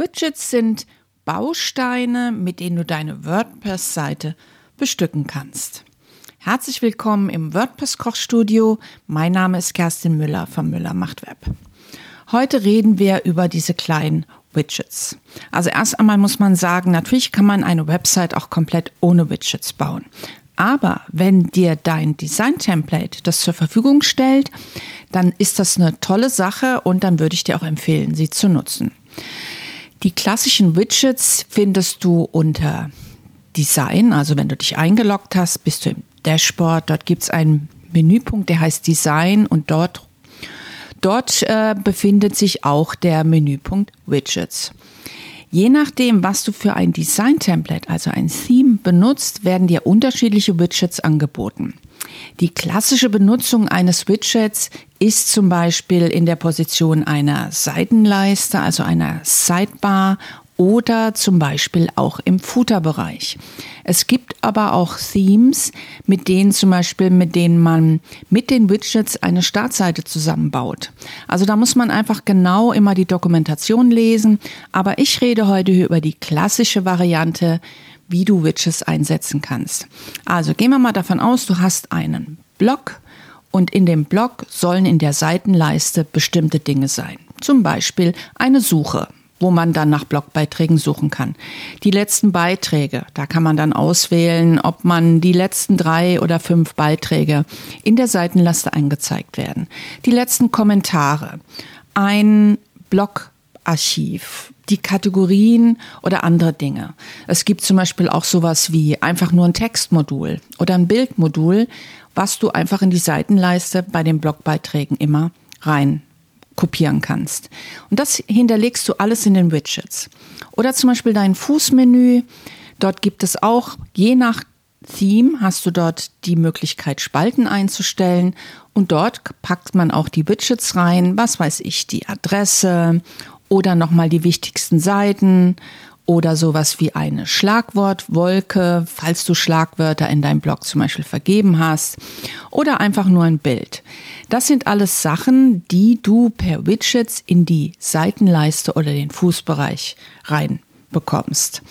Widgets sind Bausteine, mit denen du deine WordPress-Seite bestücken kannst. Herzlich willkommen im WordPress Kochstudio. Mein Name ist Kerstin Müller von Müller macht Web. Heute reden wir über diese kleinen Widgets. Also erst einmal muss man sagen, natürlich kann man eine Website auch komplett ohne Widgets bauen. Aber wenn dir dein Design-Template das zur Verfügung stellt, dann ist das eine tolle Sache und dann würde ich dir auch empfehlen, sie zu nutzen. Die klassischen Widgets findest du unter Design, also wenn du dich eingeloggt hast, bist du im Dashboard, dort gibt es einen Menüpunkt, der heißt Design und dort, dort äh, befindet sich auch der Menüpunkt Widgets. Je nachdem, was du für ein Design-Template, also ein Theme benutzt, werden dir unterschiedliche Widgets angeboten. Die klassische Benutzung eines Widgets ist zum Beispiel in der Position einer Seitenleiste, also einer Sidebar oder zum Beispiel auch im Footer-Bereich. Es gibt aber auch Themes, mit denen zum Beispiel, mit denen man mit den Widgets eine Startseite zusammenbaut. Also da muss man einfach genau immer die Dokumentation lesen. Aber ich rede heute über die klassische Variante, wie du Widgets einsetzen kannst. Also gehen wir mal davon aus, du hast einen Blog und in dem Blog sollen in der Seitenleiste bestimmte Dinge sein. Zum Beispiel eine Suche wo man dann nach Blogbeiträgen suchen kann. Die letzten Beiträge, da kann man dann auswählen, ob man die letzten drei oder fünf Beiträge in der Seitenleiste angezeigt werden. Die letzten Kommentare, ein Blogarchiv, die Kategorien oder andere Dinge. Es gibt zum Beispiel auch sowas wie einfach nur ein Textmodul oder ein Bildmodul, was du einfach in die Seitenleiste bei den Blogbeiträgen immer rein kopieren kannst. Und das hinterlegst du alles in den Widgets. Oder zum Beispiel dein Fußmenü. Dort gibt es auch, je nach Theme, hast du dort die Möglichkeit, Spalten einzustellen. Und dort packt man auch die Widgets rein. Was weiß ich, die Adresse oder nochmal die wichtigsten Seiten oder sowas wie eine Schlagwortwolke, falls du Schlagwörter in deinem Blog zum Beispiel vergeben hast oder einfach nur ein Bild. Das sind alles Sachen, die du per Widgets in die Seitenleiste oder den Fußbereich rein bekommst.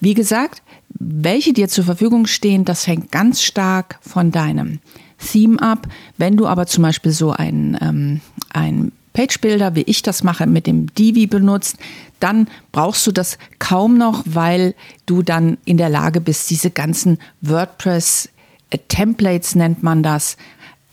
Wie gesagt, welche dir zur Verfügung stehen, das hängt ganz stark von deinem Theme ab. Wenn du aber zum Beispiel so ein, ähm, ein Page Builder, wie ich das mache, mit dem Divi benutzt, dann brauchst du das kaum noch, weil du dann in der Lage bist, diese ganzen WordPress äh, nennt man das,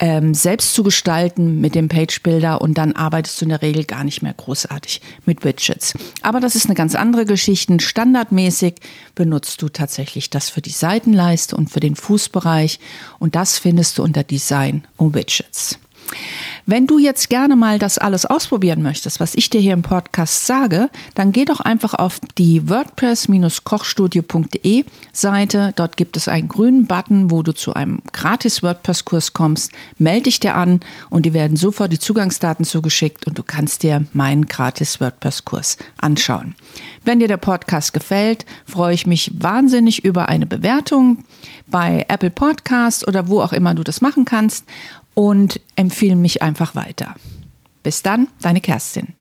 ähm, selbst zu gestalten mit dem Page Builder und dann arbeitest du in der Regel gar nicht mehr großartig mit Widgets. Aber das ist eine ganz andere Geschichte. Standardmäßig benutzt du tatsächlich das für die Seitenleiste und für den Fußbereich und das findest du unter Design und Widgets. Wenn du jetzt gerne mal das alles ausprobieren möchtest, was ich dir hier im Podcast sage, dann geh doch einfach auf die WordPress-kochstudio.de Seite. Dort gibt es einen grünen Button, wo du zu einem gratis WordPress-Kurs kommst. Melde dich dir an und die werden sofort die Zugangsdaten zugeschickt und du kannst dir meinen gratis WordPress-Kurs anschauen. Wenn dir der Podcast gefällt, freue ich mich wahnsinnig über eine Bewertung bei Apple Podcast oder wo auch immer du das machen kannst und empfehle mich einfach weiter. Bis dann, deine Kerstin.